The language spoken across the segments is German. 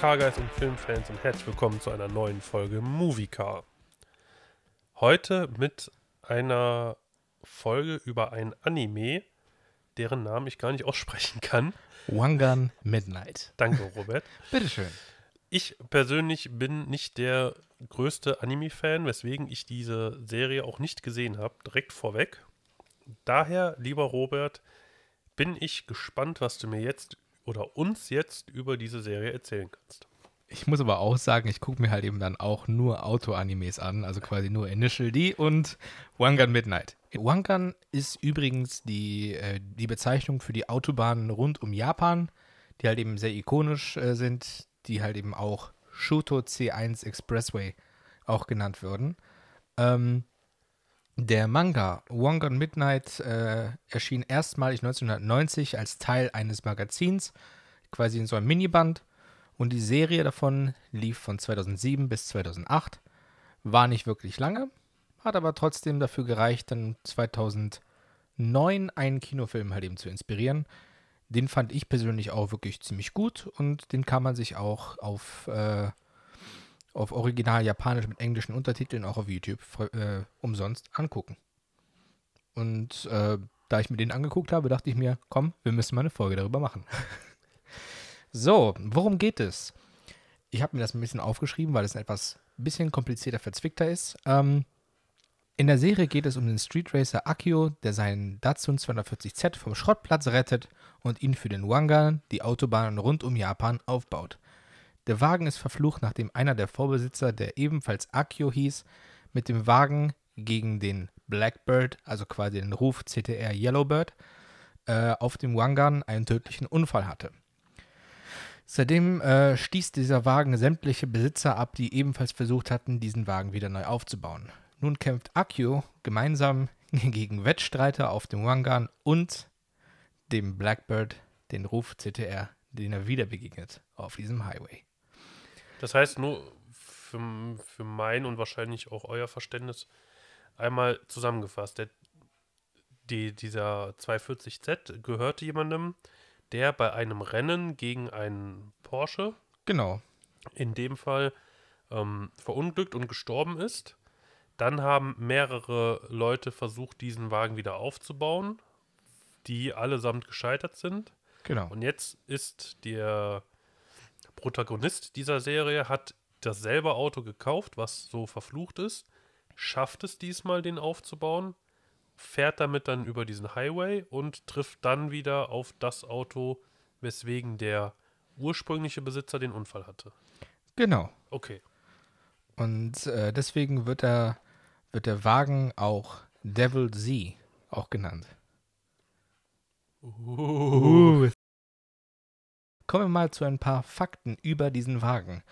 Carguys und Filmfans und herzlich willkommen zu einer neuen Folge Movie Car. Heute mit einer Folge über ein Anime, deren Namen ich gar nicht aussprechen kann. Wangan Midnight. Danke, Robert. Bitteschön. Ich persönlich bin nicht der größte Anime-Fan, weswegen ich diese Serie auch nicht gesehen habe, direkt vorweg. Daher, lieber Robert, bin ich gespannt, was du mir jetzt oder uns jetzt über diese Serie erzählen kannst. Ich muss aber auch sagen, ich gucke mir halt eben dann auch nur Auto-Animes an, also quasi nur Initial D und Wangan Midnight. Wangan ist übrigens die, äh, die Bezeichnung für die Autobahnen rund um Japan, die halt eben sehr ikonisch äh, sind, die halt eben auch Shuto C1 Expressway auch genannt würden. Ähm, der Manga Wangan Midnight äh, erschien erstmalig 1990 als Teil eines Magazins, quasi in so einem Miniband. Und die Serie davon lief von 2007 bis 2008. War nicht wirklich lange, hat aber trotzdem dafür gereicht, dann 2009 einen Kinofilm halt eben zu inspirieren. Den fand ich persönlich auch wirklich ziemlich gut und den kann man sich auch auf, äh, auf Original Japanisch mit englischen Untertiteln auch auf YouTube äh, umsonst angucken. Und äh, da ich mir den angeguckt habe, dachte ich mir, komm, wir müssen mal eine Folge darüber machen. so, worum geht es? Ich habe mir das ein bisschen aufgeschrieben, weil es etwas bisschen komplizierter, verzwickter ist. Ähm, in der Serie geht es um den Street Racer Akio, der seinen Datsun 240Z vom Schrottplatz rettet und ihn für den Wangan, die Autobahn rund um Japan, aufbaut. Der Wagen ist verflucht, nachdem einer der Vorbesitzer, der ebenfalls Akio hieß, mit dem Wagen gegen den Blackbird, also quasi den Ruf CTR Yellowbird, äh, auf dem Wangan einen tödlichen Unfall hatte. Seitdem äh, stieß dieser Wagen sämtliche Besitzer ab, die ebenfalls versucht hatten, diesen Wagen wieder neu aufzubauen. Nun kämpft Akio gemeinsam gegen Wettstreiter auf dem Wangan und dem Blackbird, den Ruf CTR, den er wieder begegnet auf diesem Highway. Das heißt, nur für, für mein und wahrscheinlich auch euer Verständnis einmal zusammengefasst. Der, die, dieser 240Z gehörte jemandem, der bei einem Rennen gegen einen Porsche, Genau. in dem Fall ähm, verunglückt und gestorben ist. Dann haben mehrere Leute versucht, diesen Wagen wieder aufzubauen, die allesamt gescheitert sind. Genau. Und jetzt ist der Protagonist dieser Serie, hat dasselbe Auto gekauft, was so verflucht ist, schafft es diesmal, den aufzubauen, fährt damit dann über diesen Highway und trifft dann wieder auf das Auto, weswegen der ursprüngliche Besitzer den Unfall hatte. Genau. Okay. Und äh, deswegen wird er wird der Wagen auch Devil Z auch genannt. Uh. Kommen wir mal zu ein paar Fakten über diesen Wagen.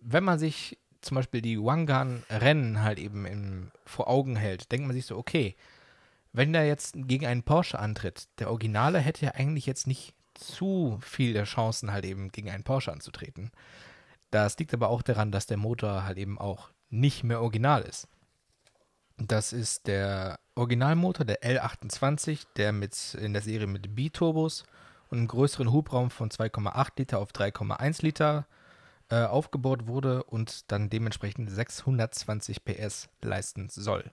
Wenn man sich zum Beispiel die Wangan-Rennen halt eben im, vor Augen hält, denkt man sich so, okay, wenn der jetzt gegen einen Porsche antritt, der Originale hätte ja eigentlich jetzt nicht zu viele Chancen halt eben gegen einen Porsche anzutreten. Das liegt aber auch daran, dass der Motor halt eben auch nicht mehr original ist. Das ist der Originalmotor, der L28, der mit in der Serie mit B-Turbos und einem größeren Hubraum von 2,8 Liter auf 3,1 Liter äh, aufgebaut wurde und dann dementsprechend 620 PS leisten soll.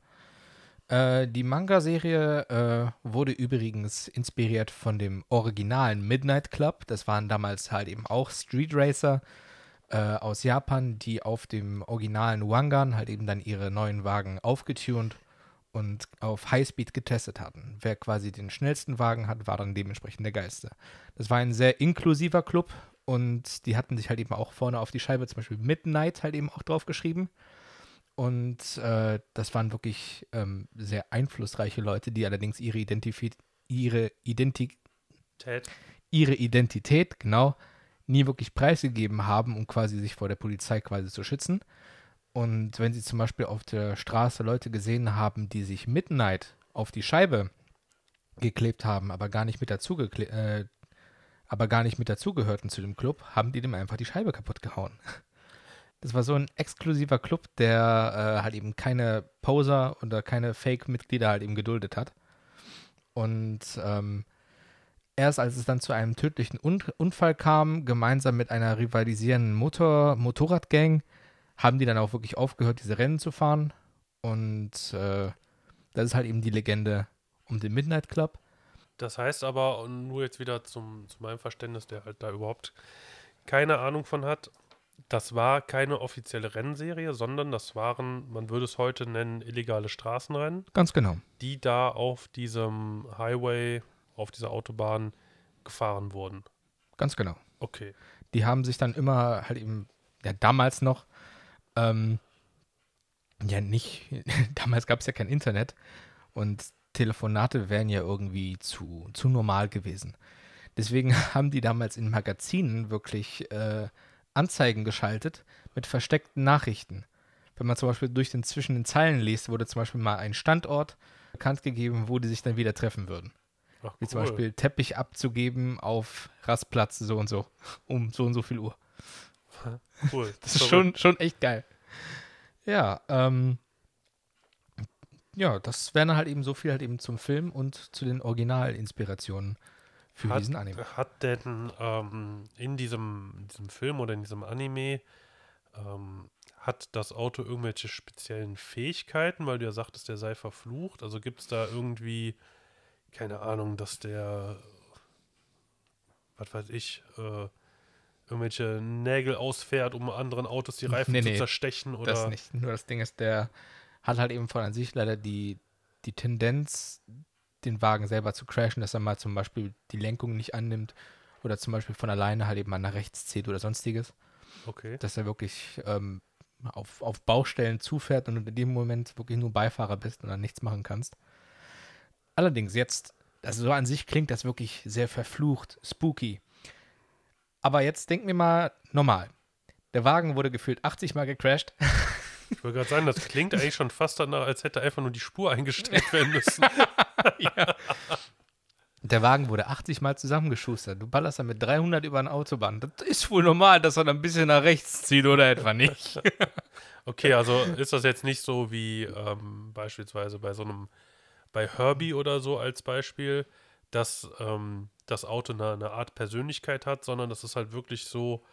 Äh, die Manga-Serie äh, wurde übrigens inspiriert von dem originalen Midnight Club. Das waren damals halt eben auch Street Racer äh, aus Japan, die auf dem originalen Wangan halt eben dann ihre neuen Wagen aufgetunt und auf Highspeed getestet hatten. Wer quasi den schnellsten Wagen hat, war dann dementsprechend der Geiste. Das war ein sehr inklusiver Club und die hatten sich halt eben auch vorne auf die Scheibe zum Beispiel Midnight halt eben auch drauf geschrieben. Und äh, das waren wirklich ähm, sehr einflussreiche Leute, die allerdings ihre, Identifi ihre, Identi Ted. ihre Identität, genau, nie wirklich preisgegeben haben, um quasi sich vor der Polizei quasi zu schützen. Und wenn sie zum Beispiel auf der Straße Leute gesehen haben, die sich Midnight auf die Scheibe geklebt haben, aber gar nicht mit dazu äh, aber gar nicht mit dazugehörten zu dem Club, haben die dem einfach die Scheibe kaputt gehauen. Das war so ein exklusiver Club, der äh, halt eben keine Poser oder keine Fake-Mitglieder halt eben geduldet hat. Und ähm, erst als es dann zu einem tödlichen Un Unfall kam, gemeinsam mit einer rivalisierenden Motor Motorradgang, haben die dann auch wirklich aufgehört, diese Rennen zu fahren. Und äh, das ist halt eben die Legende um den Midnight Club. Das heißt aber, und nur jetzt wieder zum, zu meinem Verständnis, der halt da überhaupt keine Ahnung von hat, das war keine offizielle Rennserie, sondern das waren, man würde es heute nennen, illegale Straßenrennen, Ganz genau. die da auf diesem Highway, auf dieser Autobahn gefahren wurden. Ganz genau. Okay. Die haben sich dann immer halt eben, ja, damals noch, ähm, ja, nicht, damals gab es ja kein Internet und Telefonate wären ja irgendwie zu, zu normal gewesen. Deswegen haben die damals in Magazinen wirklich äh, Anzeigen geschaltet mit versteckten Nachrichten. Wenn man zum Beispiel durch den zwischen den Zeilen liest, wurde zum Beispiel mal ein Standort bekannt gegeben, wo die sich dann wieder treffen würden. Ach, Wie zum cool. Beispiel Teppich abzugeben auf Rastplatz so und so, um so und so viel Uhr. Cool. Das ist schon, schon echt geil. Ja, ähm, ja, das wäre dann halt eben so viel halt eben zum Film und zu den Originalinspirationen für hat, diesen Anime. Hat denn ähm, in diesem, in diesem Film oder in diesem Anime ähm, hat das Auto irgendwelche speziellen Fähigkeiten, weil du ja sagtest, der sei verflucht? Also gibt es da irgendwie, keine Ahnung, dass der, was weiß ich, äh, irgendwelche Nägel ausfährt, um anderen Autos die Reifen Nee, zu nee, zerstechen? Oder? Das nicht. Nur das Ding ist, der hat halt eben von an sich leider die, die Tendenz, den Wagen selber zu crashen, dass er mal zum Beispiel die Lenkung nicht annimmt oder zum Beispiel von alleine halt eben mal nach rechts zieht oder sonstiges. Okay. Dass er wirklich ähm, auf, auf Baustellen zufährt und in dem Moment wirklich nur Beifahrer bist und dann nichts machen kannst. Allerdings jetzt, also so an sich klingt das wirklich sehr verflucht, spooky. Aber jetzt denken wir mal normal. Der Wagen wurde gefühlt 80 Mal gecrashed. Ich wollte gerade sagen, das klingt eigentlich schon fast danach, als hätte einfach nur die Spur eingestellt werden müssen. Der Wagen wurde 80 Mal zusammengeschustert. Du ballerst dann mit 300 über eine Autobahn. Das ist wohl normal, dass er dann ein bisschen nach rechts zieht oder etwa nicht. Okay, also ist das jetzt nicht so wie ähm, beispielsweise bei so einem, bei Herbie oder so als Beispiel, dass ähm, das Auto eine, eine Art Persönlichkeit hat, sondern das ist halt wirklich so,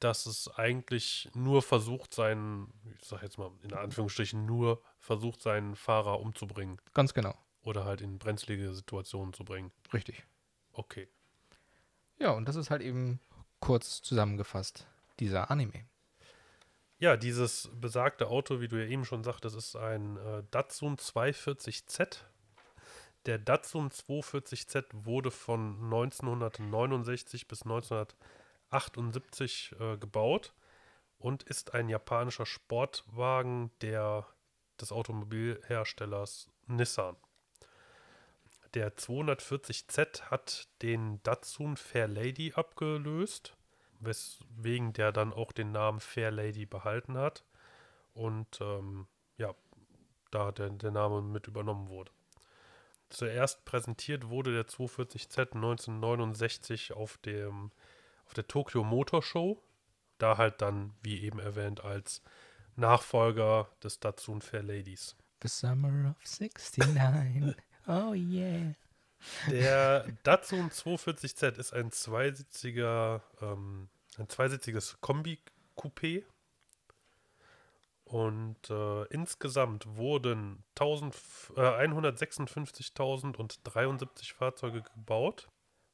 dass es eigentlich nur versucht, seinen, ich sag jetzt mal in Anführungsstrichen, nur versucht, seinen Fahrer umzubringen Ganz genau. oder halt in brenzlige Situationen zu bringen. Richtig. Okay. Ja, und das ist halt eben kurz zusammengefasst dieser Anime. Ja, dieses besagte Auto, wie du ja eben schon sagtest, ist ein äh, Datsun 240Z. Der Datsun 240Z wurde von 1969 bis 1978 äh, gebaut und ist ein japanischer Sportwagen der, des Automobilherstellers Nissan. Der 240Z hat den Datsun Fair Lady abgelöst weswegen der dann auch den Namen Fair Lady behalten hat und ähm, ja, da der, der Name mit übernommen wurde. Zuerst präsentiert wurde der 240Z 1969 auf, dem, auf der Tokyo Motor Show, da halt dann, wie eben erwähnt, als Nachfolger des Datsun Fair Ladies. The Summer of 69. Oh yeah. Der Datsun 240Z ist ein zweisitziger, ähm, ein zweisitziges Kombi-Coupé. Und äh, insgesamt wurden 1000, äh, 156.073 Fahrzeuge gebaut,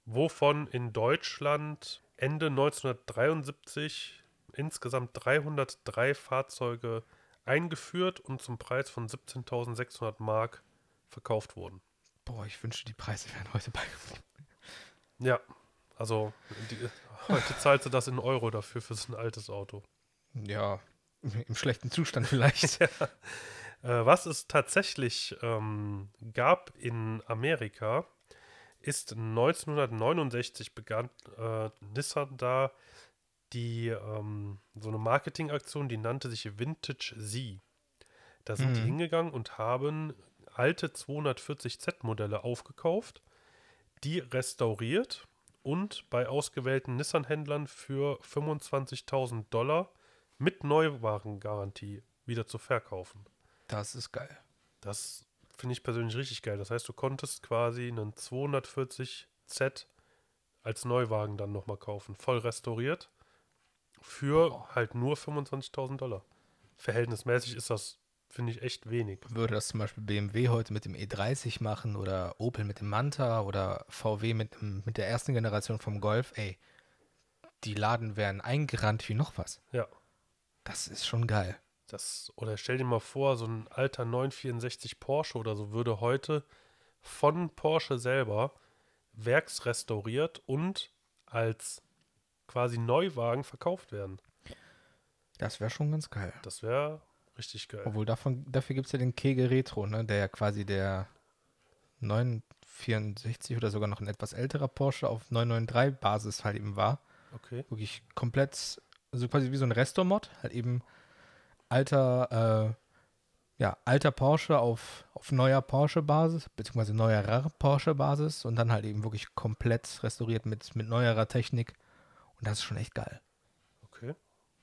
wovon in Deutschland Ende 1973 insgesamt 303 Fahrzeuge eingeführt und zum Preis von 17.600 Mark verkauft wurden. Boah, ich wünschte, die Preise wären heute bei. Ja, also die, heute zahlst du das in Euro dafür für so ein altes Auto. Ja, im schlechten Zustand vielleicht. Äh, was es tatsächlich ähm, gab in Amerika, ist 1969 begann äh, Nissan da die ähm, so eine Marketingaktion, die nannte sich Vintage Z. Da sind die Mhm. hingegangen und haben alte 240Z-Modelle aufgekauft, die restauriert und bei ausgewählten Nissan-Händlern für 25.000 Dollar mit Neuwarengarantie wieder zu verkaufen. Das ist geil. Das finde ich persönlich richtig geil. Das heißt, du konntest quasi einen 240Z als Neuwagen dann nochmal kaufen. Voll restauriert. Für halt nur 25.000 Dollar. Verhältnismäßig ist das, finde ich, echt wenig. Würde das zum Beispiel BMW heute mit dem E30 machen oder Opel mit dem Manta oder VW mit, mit der ersten Generation vom Golf, ey, die Laden wären eingerannt wie noch was. Ja. Das ist schon geil. Das, oder stell dir mal vor, so ein alter 964 Porsche oder so würde heute von Porsche selber werksrestauriert und als quasi Neuwagen verkauft werden. Das wäre schon ganz geil. Das wäre richtig geil. Obwohl davon, dafür gibt es ja den Kegel Retro, ne, der ja quasi der 964 oder sogar noch ein etwas älterer Porsche auf 993 Basis halt eben war. Okay. Wirklich komplett, also quasi wie so ein Restomod, halt eben alter, äh, ja, alter Porsche auf, auf neuer Porsche-Basis, beziehungsweise neuerer Porsche-Basis und dann halt eben wirklich komplett restauriert mit, mit neuerer Technik. Und das ist schon echt geil. Okay.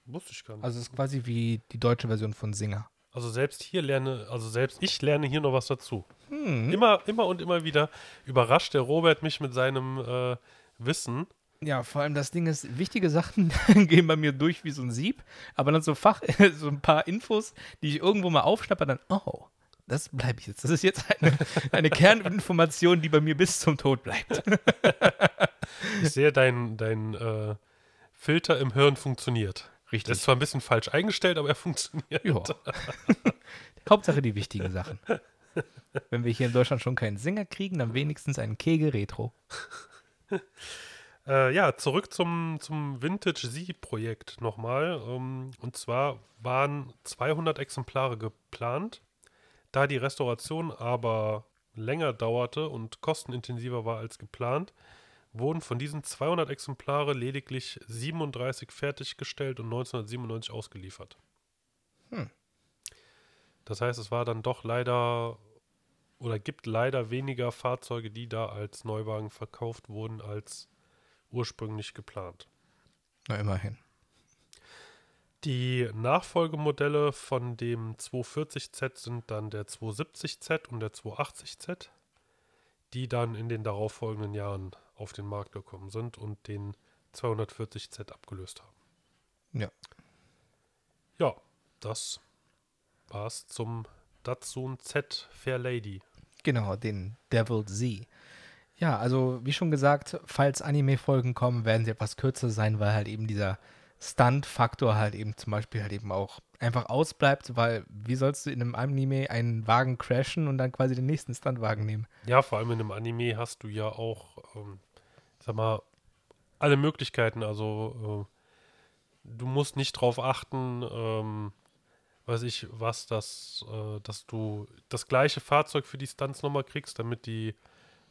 Wusste ich gar nicht. Also es ist quasi wie die deutsche Version von Singer. Also selbst hier lerne, also selbst ich lerne hier noch was dazu. Hm. Immer, immer und immer wieder überrascht der Robert mich mit seinem äh, Wissen. Ja, vor allem das Ding ist, wichtige Sachen gehen bei mir durch wie so ein Sieb, aber dann so Fach, so ein paar Infos, die ich irgendwo mal aufschnappe, dann, oh, das bleibe ich jetzt. Das ist jetzt eine, eine Kerninformation, die bei mir bis zum Tod bleibt. Ich sehe, dein, dein äh, Filter im Hirn funktioniert. Richtig. ist zwar ein bisschen falsch eingestellt, aber er funktioniert. Ja. Hauptsache die wichtigen Sachen. Wenn wir hier in Deutschland schon keinen Singer kriegen, dann wenigstens einen Kegel Retro. Äh, ja, zurück zum, zum Vintage Z-Projekt nochmal. Ähm, und zwar waren 200 Exemplare geplant. Da die Restauration aber länger dauerte und kostenintensiver war als geplant, wurden von diesen 200 Exemplare lediglich 37 fertiggestellt und 1997 ausgeliefert. Hm. Das heißt, es war dann doch leider oder gibt leider weniger Fahrzeuge, die da als Neuwagen verkauft wurden, als ursprünglich geplant. Na, immerhin. Die Nachfolgemodelle von dem 240Z sind dann der 270Z und der 280Z, die dann in den darauffolgenden Jahren auf den Markt gekommen sind und den 240Z abgelöst haben. Ja. Ja, das war's zum Datsun Z Fair Lady. Genau, den Devil Z. Ja, also wie schon gesagt, falls Anime-Folgen kommen, werden sie etwas kürzer sein, weil halt eben dieser Stunt-Faktor halt eben zum Beispiel halt eben auch einfach ausbleibt, weil wie sollst du in einem Anime einen Wagen crashen und dann quasi den nächsten Stuntwagen nehmen? Ja, vor allem in einem Anime hast du ja auch, ähm, sag mal, alle Möglichkeiten. Also äh, du musst nicht drauf achten, ähm, weiß ich, was das, äh, dass du das gleiche Fahrzeug für die Stunts nochmal kriegst, damit die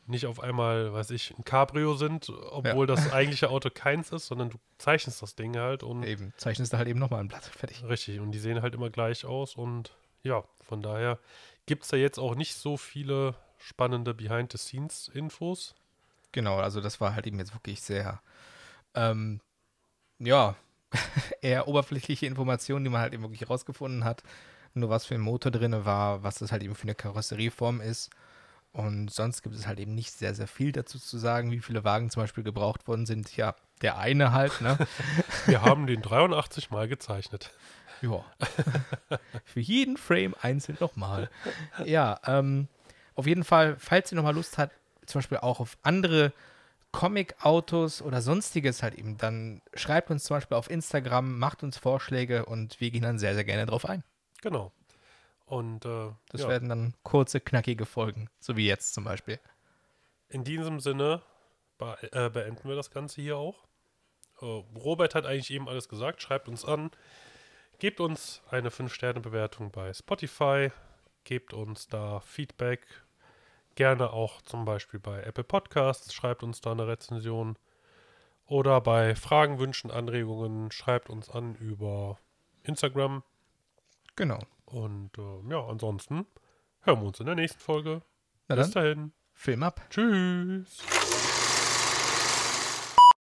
nicht auf einmal, weiß ich, ein Cabrio sind, obwohl das eigentliche Auto keins ist, sondern du zeichnest das Ding halt und Eben, zeichnest du halt eben nochmal ein Blatt. Fertig. Richtig, und die sehen halt immer gleich aus und ja, von daher gibt es da jetzt auch nicht so viele spannende Behind-the-Scenes-Infos. Genau, also das war halt eben jetzt wirklich sehr, ähm, ja, eher oberflächliche Informationen, die man halt eben wirklich rausgefunden hat. Nur was für ein Motor drin war, was das halt eben für eine Karosserieform ist. Und sonst gibt es halt eben nicht sehr, sehr viel dazu zu sagen, wie viele Wagen zum Beispiel gebraucht worden sind. Ja, der eine halt, ne? Wir haben den 83 Mal gezeichnet. Ja. Für jeden Frame einzeln nochmal. Ja, ähm, auf jeden Fall, falls ihr nochmal Lust habt, zum Beispiel auch auf andere Comic-Autos oder sonstiges halt eben, dann schreibt uns zum Beispiel auf Instagram, macht uns Vorschläge und wir gehen dann sehr, sehr gerne drauf ein. Genau. Und äh, Das ja, werden dann kurze, knackige Folgen, so wie jetzt zum Beispiel. in diesem Sinne be äh, beenden wir das Ganze hier auch. Äh, Robert hat eigentlich eben alles gesagt. Schreibt uns an. Gebt uns eine 5-Sterne-Bewertung bei Spotify. Gebt uns da Feedback. Gerne auch zum Beispiel bei Apple Podcasts. Schreibt uns da eine Rezension. Oder bei Fragen, Wünschen, Anregungen schreibt uns an über Instagram. Genau. Und äh, ja, ansonsten hören wir uns in der nächsten Folge. Na Bis dann, dahin. Film ab. Tschüss.